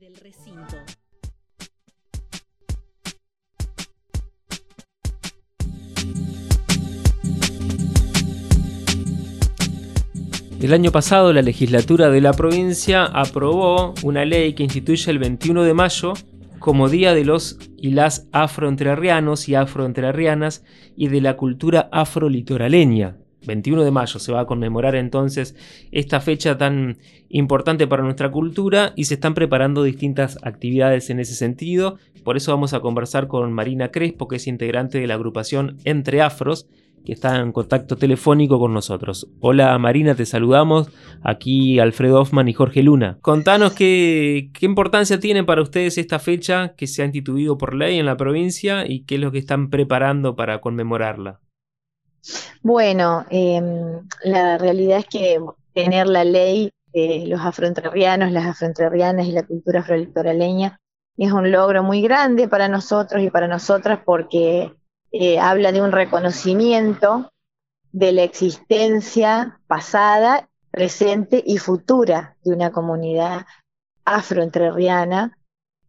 del recinto. El año pasado la legislatura de la provincia aprobó una ley que instituye el 21 de mayo como Día de los y las afroentrerrianos y afroentrerrianas y de la cultura afrolitoraleña. 21 de mayo se va a conmemorar entonces esta fecha tan importante para nuestra cultura y se están preparando distintas actividades en ese sentido. Por eso vamos a conversar con Marina Crespo, que es integrante de la agrupación Entre Afros, que está en contacto telefónico con nosotros. Hola Marina, te saludamos. Aquí Alfredo Hoffman y Jorge Luna. Contanos qué, qué importancia tiene para ustedes esta fecha que se ha instituido por ley en la provincia y qué es lo que están preparando para conmemorarla. Bueno, em, la realidad es que tener la ley de los afroentrerrianos, las afroentrerrianas y la cultura afrolitoraleña es un logro muy grande para nosotros y para nosotras porque eh, habla de un reconocimiento de la existencia pasada, presente y futura de una comunidad afroentrerriana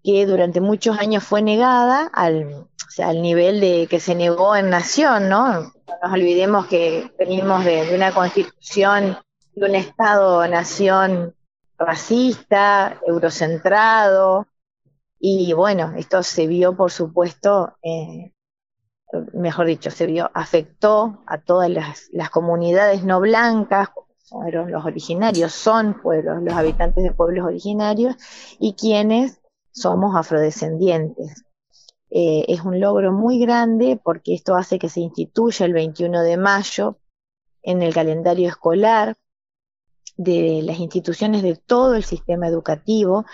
que durante muchos años fue negada al, al nivel de que se negó en nación, ¿no? No nos olvidemos que venimos de, una constitución, de un Estado-nación racista, eurocentrado, y bueno, esto se vio, por supuesto, eh, mejor dicho, se vio, afectó a todas las, comunidades no blancas, fueron los originarios, son pueblos, los habitantes de pueblos originarios, y quienes somos afrodescendientes. Eh, es un logro muy grande porque esto hace que se instituya el 21 de mayo en el calendario escolar de las instituciones de todo el sistema educativo,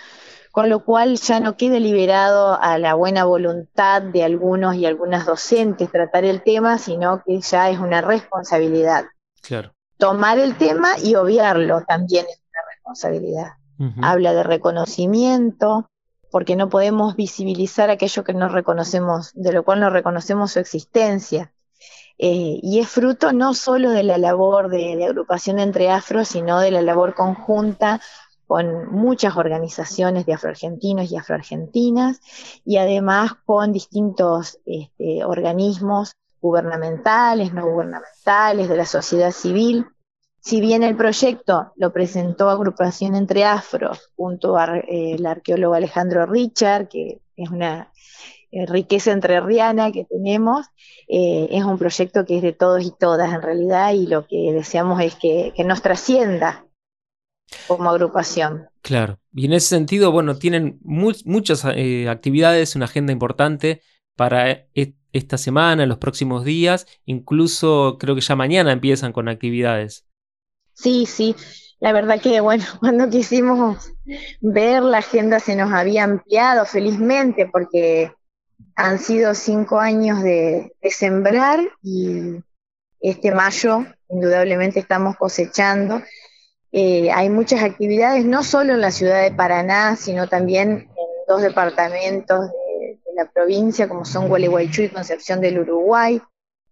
con lo cual ya no quede liberado a la buena voluntad de algunos y algunas docentes tratar el tema, sino que ya es una responsabilidad. Claro. Tomar el tema y obviarlo también es una responsabilidad. Habla de reconocimiento, porque no podemos visibilizar aquello que no reconocemos, de lo cual no reconocemos su existencia. Eh, y es fruto no solo de la labor de, agrupación entre afros, sino de la labor conjunta con muchas organizaciones de afroargentinos y afroargentinas y además con distintos este, organismos gubernamentales, no gubernamentales, de la sociedad civil. Si bien el proyecto lo presentó Agrupación Entre Afros junto al eh, arqueólogo Alejandro Richard, que es una eh, riqueza entrerriana que tenemos, eh, es un proyecto que es de todos y todas en realidad y lo que deseamos es que, nos trascienda como agrupación. Claro, y en ese sentido, bueno, tienen muchas eh, actividades, una agenda importante para e, esta semana, los próximos días, incluso creo que ya mañana empiezan con actividades. Sí, sí, la verdad que, bueno, cuando quisimos ver la agenda se nos había ampliado felizmente porque han sido cinco años de sembrar y este mayo indudablemente estamos cosechando. Eh, hay muchas actividades, no solo en la ciudad de Paraná, sino también en dos departamentos de, la provincia, como son Gualeguaychú y Concepción del Uruguay,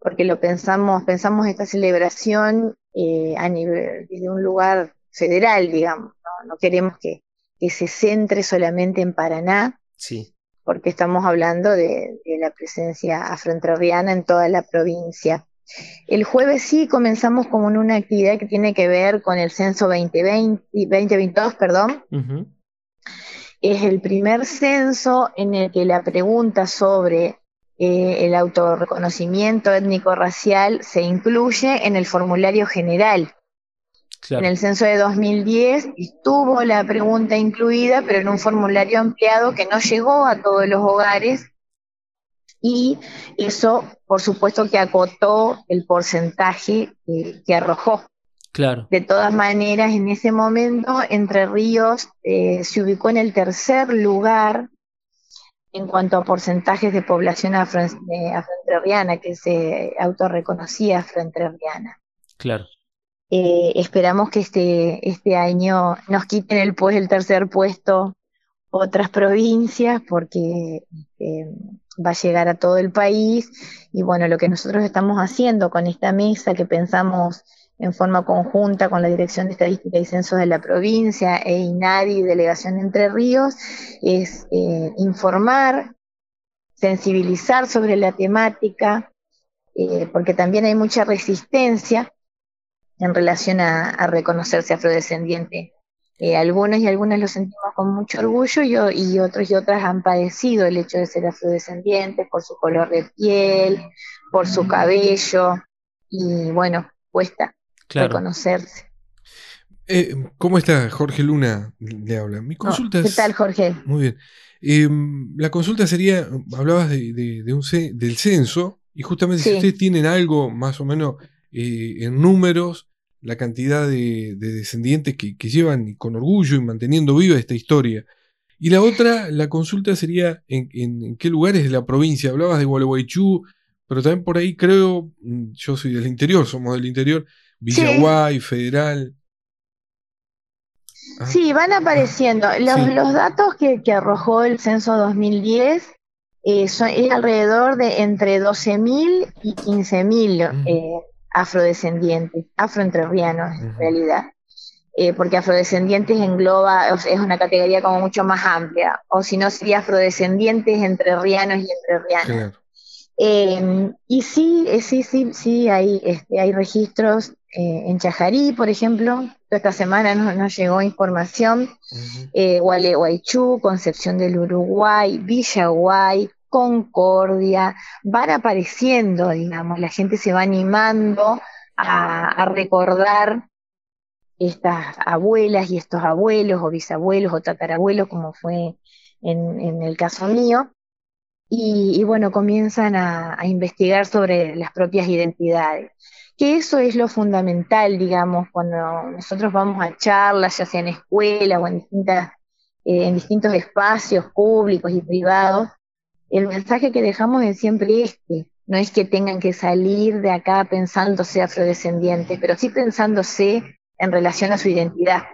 porque lo pensamos, pensamos esta celebración eh, a nivel, desde un lugar federal, digamos, no, queremos que, se centre solamente en Paraná, sí. porque estamos hablando de, de la presencia afroentrerriana en toda la provincia. El jueves sí comenzamos con una actividad que tiene que ver con el censo 2020, 2022, perdón. Es el primer censo en el que la pregunta sobre eh, el autorreconocimiento étnico-racial se incluye en el formulario general. En el censo de 2010 estuvo la pregunta incluida, pero en un formulario ampliado que no llegó a todos los hogares y eso, por supuesto, que acotó el porcentaje que arrojó. Claro. De todas maneras, en ese momento, Entre Ríos eh, se ubicó en el tercer lugar en cuanto a porcentajes de población afroentrerriana que se autorreconocía afroentrerriana. Claro. Eh, esperamos que este, este año nos quiten el, pues, el tercer puesto otras provincias porque este, va a llegar a todo el país y bueno, lo que nosotros estamos haciendo con esta mesa que pensamos en forma conjunta con la Dirección de Estadística y Censos de la provincia e INADI, Delegación Entre Ríos, es eh, informar, sensibilizar sobre la temática, eh, porque también hay mucha resistencia en relación a, reconocerse afrodescendiente. Eh, algunos y algunas lo sentimos con mucho orgullo y, otros y otras han padecido el hecho de ser afrodescendientes por su color de piel, por su cabello y bueno, cuesta reconocerse. Eh, ¿Cómo está Jorge Luna? Le habla. Mi consulta ¿Qué tal, Jorge? Muy bien. Em, la consulta sería, hablabas de, un, del censo, y justamente si ustedes tienen algo más o menos eh, en números, la cantidad de, descendientes que, llevan con orgullo y manteniendo viva esta historia. Y la otra, la consulta sería en, qué lugares de la provincia. Hablabas de Gualeguaychú, pero también por ahí creo, mm, yo soy del interior, somos del interior, Villaguay, Federal. Ah. Sí, van apareciendo. Los, datos que, arrojó el censo 2010 eh, son, es alrededor de entre 12.000 y 15.000 eh, afrodescendientes, afroentrerrianos en realidad. Eh, porque afrodescendientes engloba, es una categoría como mucho más amplia, o si no sería afrodescendientes entrerrianos y entrerrianos. Em, y sí, sí, sí, sí, hay, este, hay registros en Chajarí, por ejemplo, esta semana nos, llegó información, uh Gualeguaychú, Concepción del Uruguay, Villaguay, Concordia, van apareciendo, digamos, la gente se va animando a, recordar estas abuelas y estos abuelos o bisabuelos o tatarabuelos, como fue en, el caso mío, y, bueno, comienzan a, investigar sobre las propias identidades. Que eso es lo fundamental, digamos, cuando nosotros vamos a charlas, ya sea en escuelas o en, distintas, eh, en distintos espacios públicos y privados, el mensaje que dejamos es siempre este, no es que tengan que salir de acá pensándose afrodescendientes, pero sí pensándose en relación a su identidad.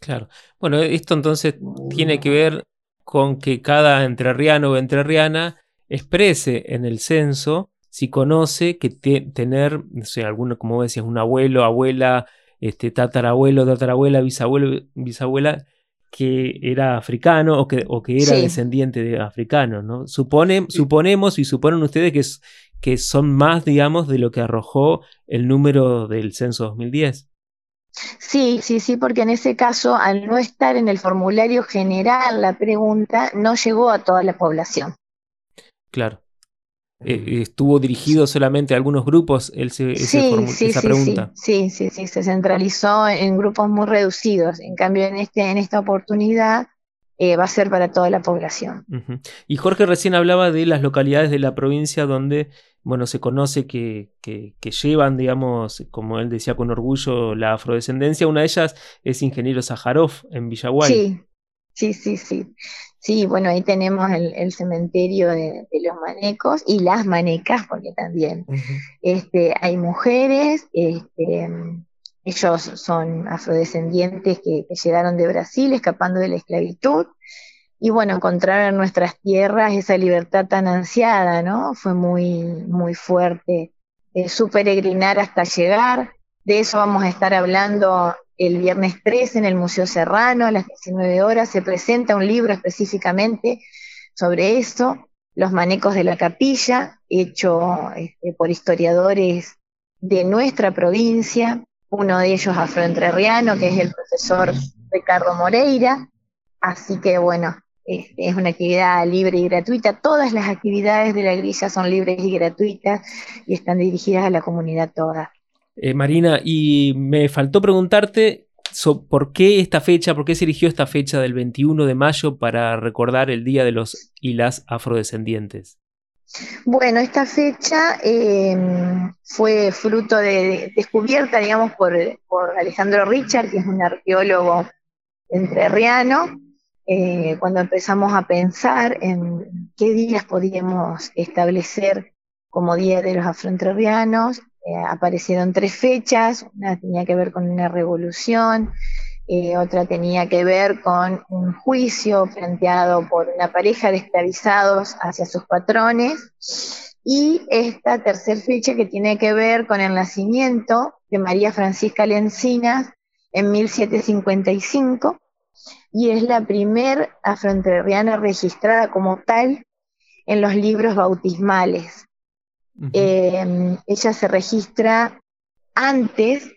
Claro. Bueno, esto entonces tiene que ver con que cada entrerriano o entrerriana exprese en el censo si conoce que tener, no sé, alguno, como decías, un abuelo, abuela, este, tatarabuelo, tatarabuela, bisabuelo, bisabuela, que era africano o que, o que era descendiente de africanos, ¿no? Suponemos y suponen ustedes que, que son más, digamos, de lo que arrojó el número del censo 2010. Sí, sí, sí, porque en ese caso, al no estar en el formulario general la pregunta, no llegó a toda la población. Claro. Eh, estuvo dirigido solamente a algunos grupos ese, esa pregunta. Sí, sí, sí, se centralizó en grupos muy reducidos. En cambio, en, este, en esta oportunidad eh, va a ser para toda la población. Y Jorge recién hablaba de las localidades de la provincia donde, bueno, se conoce que, que, llevan, digamos, como él decía con orgullo, la afrodescendencia. Una de ellas es Ingeniero Sajarov en Villaguay. Sí, sí, sí, sí. Sí, bueno, ahí tenemos el, cementerio de, los manecos y las manecas, porque también este, hay mujeres, este, ellos son afrodescendientes que, llegaron de Brasil escapando de la esclavitud, y bueno, encontrar en nuestras tierras esa libertad tan ansiada, ¿no? Fue muy, muy fuerte. Eh, su peregrinar hasta llegar, de eso vamos a estar hablando el viernes 3 en el Museo Serrano a las 19 horas se presenta un libro específicamente sobre eso, Los manecos de la capilla, hecho este, por historiadores de nuestra provincia, uno de ellos afroentrerriano, que es el profesor Ricardo Moreira. Así que bueno, este, es una actividad libre y gratuita. Todas las actividades de la grilla son libres y gratuitas y están dirigidas a la comunidad toda. Eh, Marina, y me faltó preguntarte por qué esta fecha, por qué se eligió esta fecha del 21 de mayo para recordar el Día de los y las Afrodescendientes. Bueno, esta fecha em, fue fruto de, descubierta, digamos, por, Alejandro Richard, que es un arqueólogo entrerriano, eh, cuando empezamos a pensar en qué días podíamos establecer como Día de los Afroentrerrianos, eh, aparecieron tres fechas, una tenía que ver con una revolución, eh, otra tenía que ver con un juicio planteado por una pareja de esclavizados hacia sus patrones, y esta tercera fecha que tiene que ver con el nacimiento de María Francisca Lencinas en 1755 y es la primer afroentrerriana registrada como tal en los libros bautismales. Em, ella se registra antes,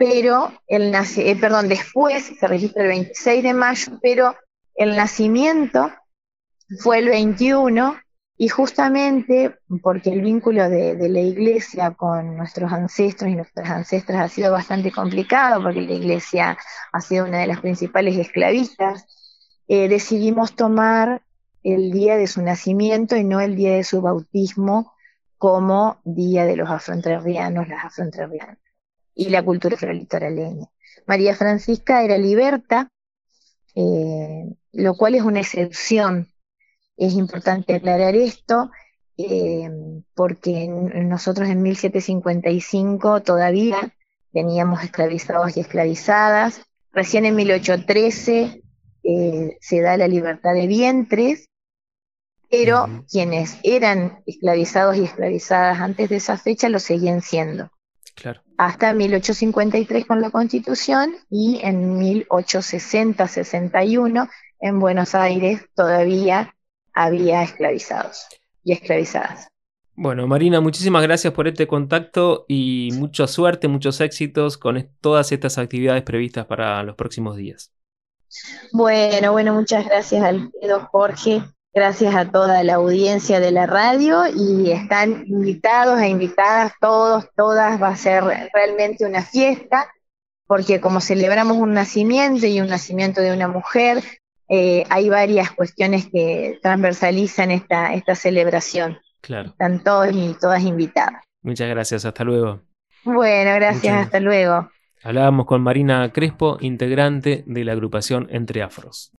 pero el eh, perdón, después se registra el 26 de mayo, pero el nacimiento fue el 21 y justamente porque el vínculo de, la iglesia con nuestros ancestros y nuestras ancestras ha sido bastante complicado, porque la iglesia ha sido una de las principales esclavistas, eh, decidimos tomar el día de su nacimiento y no el día de su bautismo como día de los afroentrerrianos, las afroentrerrianas y la cultura afrolitoraleña. María Francisca era liberta, eh, lo cual es una excepción. Es importante aclarar esto eh, porque nosotros en 1755 todavía teníamos esclavizados y esclavizadas. Recién en 1813 eh, se da la libertad de vientres pero quienes eran esclavizados y esclavizadas antes de esa fecha lo seguían siendo. Claro. Hasta 1853 con la Constitución y en 1860-61 en Buenos Aires todavía había esclavizados y esclavizadas. Bueno, Marina, muchísimas gracias por este contacto y mucha suerte, muchos éxitos con todas estas actividades previstas para los próximos días. Bueno, bueno, muchas gracias Alfredo, Jorge. Gracias a toda la audiencia de la radio y están invitados e invitadas todos, todas. Va a ser realmente una fiesta porque como celebramos un nacimiento y un nacimiento de una mujer, eh, hay varias cuestiones que transversalizan esta, esta celebración. Claro. Están todos y todas invitadas. Muchas gracias, hasta luego. Bueno, gracias, hasta luego. Hablábamos con Marina Crespo, integrante de la agrupación Entre Afros.